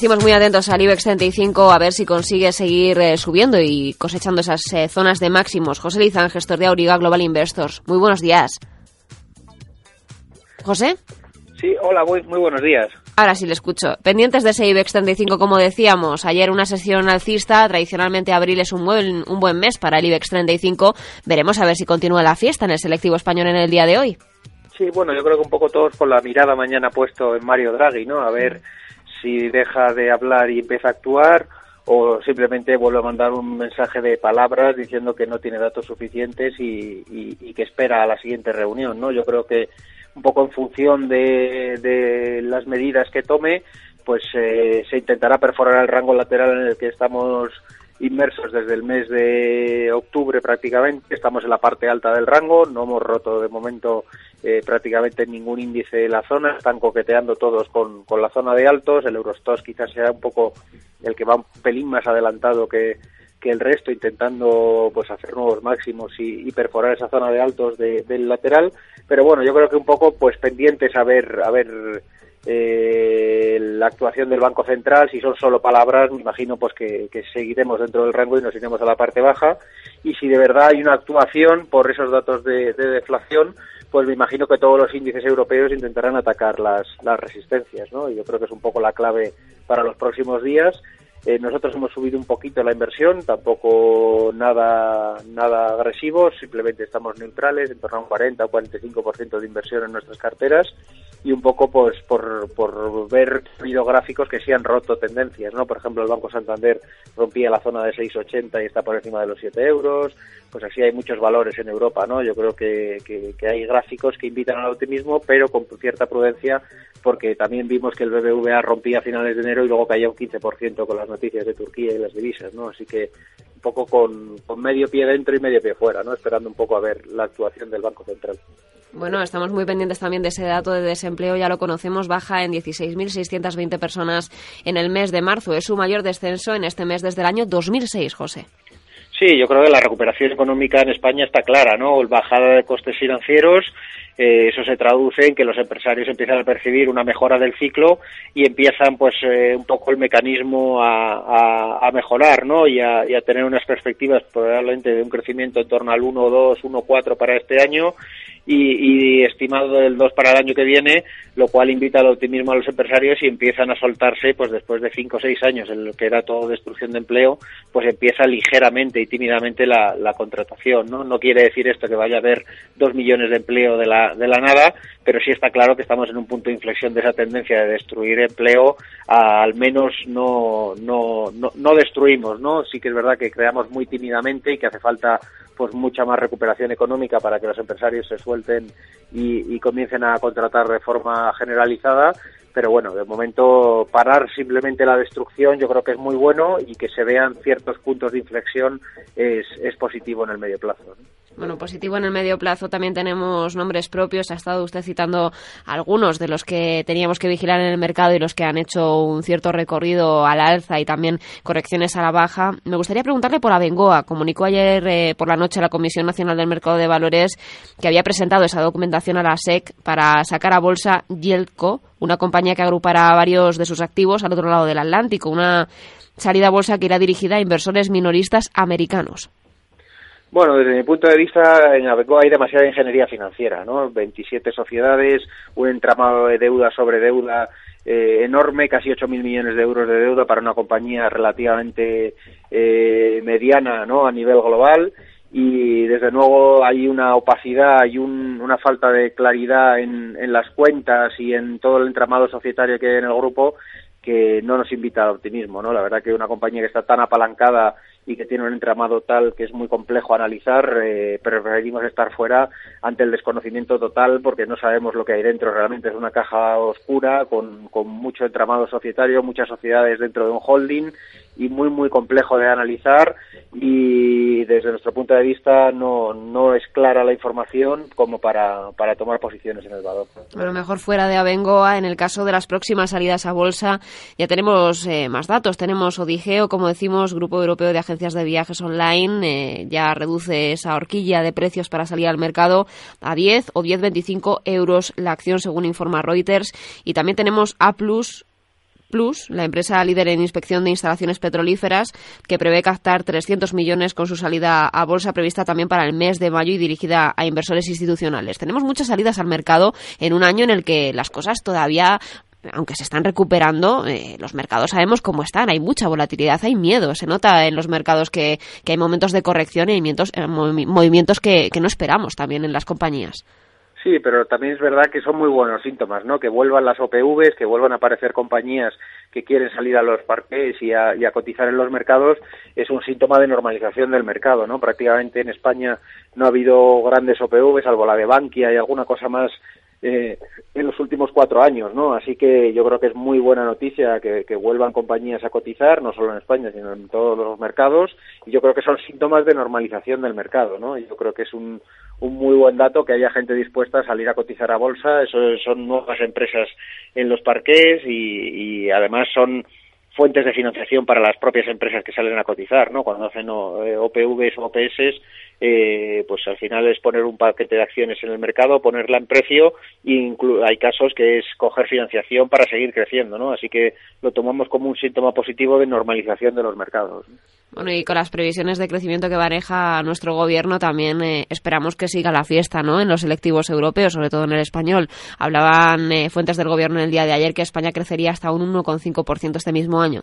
Decimos, muy atentos al IBEX 35 a ver si consigue seguir eh, subiendo y cosechando esas eh, zonas de máximos. José Lizán, gestor de Auriga Global Investors. Muy buenos días. José. Sí, hola, muy, muy buenos días. Ahora sí le escucho. Pendientes de ese IBEX 35, como decíamos, ayer una sesión alcista, tradicionalmente abril es un buen, un buen mes para el IBEX 35. Veremos a ver si continúa la fiesta en el selectivo español en el día de hoy. Sí, bueno, yo creo que un poco todos con la mirada mañana puesto en Mario Draghi, ¿no? A ver si deja de hablar y empieza a actuar o simplemente vuelve a mandar un mensaje de palabras diciendo que no tiene datos suficientes y, que espera a la siguiente reunión, ¿no? Yo creo que un poco en función de, de las medidas que tome, pues eh, se intentará perforar el rango lateral en el que estamos inmersos desde el mes de octubre prácticamente. Estamos en la parte alta del rango, no hemos roto de momento eh, prácticamente ningún índice de la zona, están coqueteando todos con, con la zona de altos, el Eurostox quizás sea un poco el que va un pelín más adelantado que, que el resto, intentando pues hacer nuevos máximos y, y perforar esa zona de altos de, del lateral, pero bueno, yo creo que un poco pues pendientes a ver, a ver eh, la actuación del Banco Central, si son solo palabras, me imagino pues que, que, seguiremos dentro del rango y nos iremos a la parte baja. Y si de verdad hay una actuación por esos datos de, de deflación, pues me imagino que todos los índices europeos intentarán atacar las, las resistencias, ¿no? Y yo creo que es un poco la clave para los próximos días. Eh, nosotros hemos subido un poquito la inversión, tampoco nada nada agresivo, simplemente estamos neutrales, en torno a un 40 o 45% de inversión en nuestras carteras y un poco pues por, por ver habido gráficos que sí han roto tendencias, ¿no? Por ejemplo, el Banco Santander rompía la zona de 6,80 y está por encima de los 7 euros, pues así hay muchos valores en Europa, ¿no? Yo creo que, que, que hay gráficos que invitan al optimismo, pero con cierta prudencia, porque también vimos que el BBVA rompía a finales de enero y luego caía un 15% con las noticias de Turquía y las divisas, ¿no? Así que un poco con, medio pie dentro y medio pie fuera, ¿no? Esperando un poco a ver la actuación del Banco Central. Bueno, estamos muy pendientes también de ese dato de desempleo, ya lo conocemos, baja en 16.620 personas en el mes de marzo. Es su mayor descenso en este mes desde el año 2006, José. Sí, yo creo que la recuperación económica en España está clara, ¿no? Bajada de costes financieros, eh, eso se traduce en que los empresarios empiezan a percibir una mejora del ciclo y empiezan, pues, eh, un poco el mecanismo a, a, mejorar, ¿no? Y a, y a, tener unas perspectivas probablemente de un crecimiento en torno al 1, 2, 1, 4 para este año y, y, estimado del 2 para el año que viene, lo cual invita al optimismo a los empresarios y empiezan a soltarse, pues después de 5 o 6 años en lo que era todo destrucción de empleo, pues empieza ligeramente y tímidamente la, la contratación, ¿no? No quiere decir esto que vaya a haber 2 millones de empleo de la, de la nada, pero sí está claro que estamos en un punto de inflexión de esa tendencia de destruir empleo, al menos no, no, no, no destruimos, ¿no? Sí que es verdad que creamos muy tímidamente y que hace falta pues mucha más recuperación económica para que los empresarios se suelten y, comiencen a contratar de forma generalizada, pero bueno, de momento parar simplemente la destrucción yo creo que es muy bueno y que se vean ciertos puntos de inflexión es, es positivo en el medio plazo. ¿no? Bueno, positivo en el medio plazo también tenemos nombres propios. Ha estado usted citando algunos de los que teníamos que vigilar en el mercado y los que han hecho un cierto recorrido al alza y también correcciones a la baja. Me gustaría preguntarle por Abengoa. Comunicó ayer eh, por la noche la Comisión Nacional del Mercado de Valores que había presentado esa documentación a la SEC para sacar a bolsa Yelco, una compañía que agrupará varios de sus activos al otro lado del Atlántico. Una salida a bolsa que irá dirigida a inversores minoristas americanos. Bueno, desde mi punto de vista, en Abeco hay demasiada ingeniería financiera, ¿no? 27 sociedades, un entramado de deuda sobre deuda eh, enorme, casi 8.000 millones de euros de deuda para una compañía relativamente eh, mediana, ¿no? A nivel global y desde luego hay una opacidad y un, una falta de claridad en, en las cuentas y en todo el entramado societario que hay en el grupo que no nos invita al optimismo, ¿no? La verdad que una compañía que está tan apalancada y que tiene un entramado tal que es muy complejo analizar, eh, preferimos estar fuera ante el desconocimiento total porque no sabemos lo que hay dentro. Realmente es una caja oscura con, con mucho entramado societario, muchas sociedades dentro de un holding y muy muy complejo de analizar y desde nuestro punto de vista no, no es clara la información como para, para tomar posiciones en el valor. Bueno, mejor fuera de Abengoa, en el caso de las próximas salidas a bolsa ya tenemos eh, más datos, tenemos Odigeo, como decimos, Grupo Europeo de Agencias de Viajes Online, eh, ya reduce esa horquilla de precios para salir al mercado a 10 o 10,25 euros la acción según informa Reuters y también tenemos A Plus Plus, la empresa líder en inspección de instalaciones petrolíferas, que prevé captar 300 millones con su salida a bolsa prevista también para el mes de mayo y dirigida a inversores institucionales. Tenemos muchas salidas al mercado en un año en el que las cosas todavía aunque se están recuperando, eh, los mercados sabemos cómo están, hay mucha volatilidad, hay miedo, se nota en los mercados que, que hay momentos de corrección y movimientos, eh, movimientos que, que no esperamos también en las compañías. Sí, pero también es verdad que son muy buenos síntomas, ¿no? Que vuelvan las OPVs, que vuelvan a aparecer compañías que quieren salir a los parques y a, y a, cotizar en los mercados, es un síntoma de normalización del mercado, ¿no? Prácticamente en España no ha habido grandes OPVs, salvo la de Bankia y alguna cosa más eh, en los últimos cuatro años, ¿no? Así que yo creo que es muy buena noticia que, vuelvan compañías a cotizar, no solo en España, sino en todos los mercados, y yo creo que son síntomas de normalización del mercado, ¿no? Yo creo que es un, un muy buen dato que haya gente dispuesta a salir a cotizar a bolsa, eso son nuevas empresas en los parques y, y además son fuentes de financiación para las propias empresas que salen a cotizar, ¿no? Cuando hacen OPVs o OPS, eh, pues al final es poner un paquete de acciones en el mercado, ponerla en precio y hay casos que es coger financiación para seguir creciendo, ¿no? Así que lo tomamos como un síntoma positivo de normalización de los mercados. Bueno, y con las previsiones de crecimiento que maneja nuestro gobierno también eh, esperamos que siga la fiesta, ¿no? En los selectivos europeos, sobre todo en el español. Hablaban eh, fuentes del gobierno en el día de ayer que España crecería hasta un 1,5% este mismo año.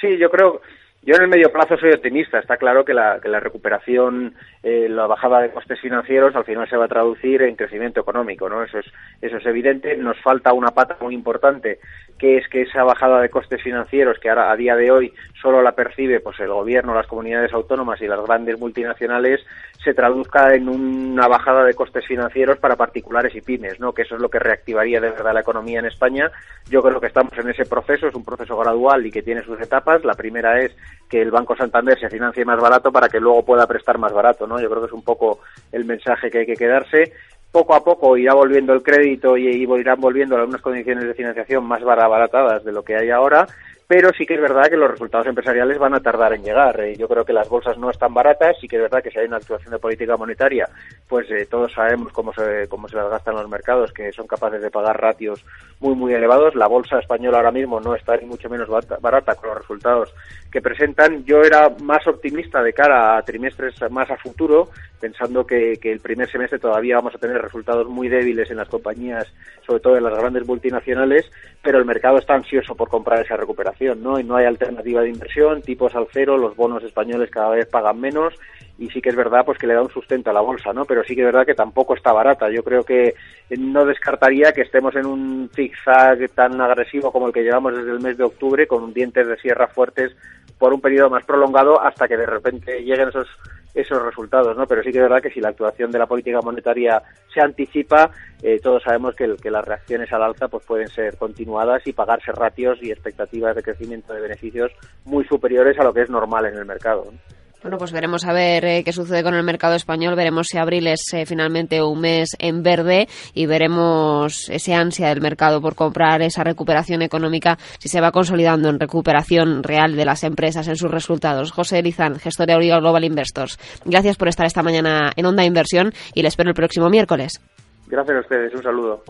Sí, yo creo yo en el medio plazo soy optimista. Está claro que la, recuperación, eh, la bajada de costes financieros, al final se va a traducir en crecimiento económico, ¿no? Eso es, eso es evidente. Nos falta una pata muy importante, que es que esa bajada de costes financieros, que ahora a día de hoy solo la percibe pues el gobierno, las comunidades autónomas y las grandes multinacionales, se traduzca en una bajada de costes financieros para particulares y pymes, ¿no? Que eso es lo que reactivaría de verdad la economía en España. Yo creo que estamos en ese proceso, es un proceso gradual y que tiene sus etapas. La primera es que el Banco Santander se financie más barato para que luego pueda prestar más barato, ¿no? Yo creo que es un poco el mensaje que hay que quedarse. Poco a poco irá volviendo el crédito y, irán volviendo algunas condiciones de financiación más baratadas de lo que hay ahora pero sí que es verdad que los resultados empresariales van a tardar en llegar. Eh, yo creo que las bolsas no están baratas, sí que es verdad que si hay una actuación de política monetaria, pues eh, todos sabemos cómo se, cómo se las gastan los mercados, que son capaces de pagar ratios muy, muy elevados. La bolsa española ahora mismo no está ni mucho menos barata con los resultados que presentan. Yo era más optimista de cara a trimestres más a futuro, pensando que, que el primer semestre todavía vamos a tener resultados muy débiles en las compañías, sobre todo en las grandes multinacionales, pero el mercado está ansioso por comprar esa recuperación ¿no? Y no hay alternativa de inversión, tipos al cero, los bonos españoles cada vez pagan menos y sí que es verdad pues que le da un sustento a la bolsa, ¿no? Pero sí que es verdad que tampoco está barata. Yo creo que no descartaría que estemos en un zigzag tan agresivo como el que llevamos desde el mes de octubre con dientes de sierra fuertes por un periodo más prolongado hasta que de repente lleguen esos esos resultados, ¿no? Pero sí que es verdad que si la actuación de la política monetaria se anticipa, eh, todos sabemos que, que, las reacciones al alza pues pueden ser continuadas y pagarse ratios y expectativas de crecimiento de beneficios muy superiores a lo que es normal en el mercado. ¿no? Bueno, pues veremos a ver eh, qué sucede con el mercado español. Veremos si abril es eh, finalmente un mes en verde y veremos ese ansia del mercado por comprar esa recuperación económica si se va consolidando en recuperación real de las empresas en sus resultados. José Lizán, gestor de Auriga Global Investors. Gracias por estar esta mañana en Onda Inversión y le espero el próximo miércoles. Gracias a ustedes. Un saludo.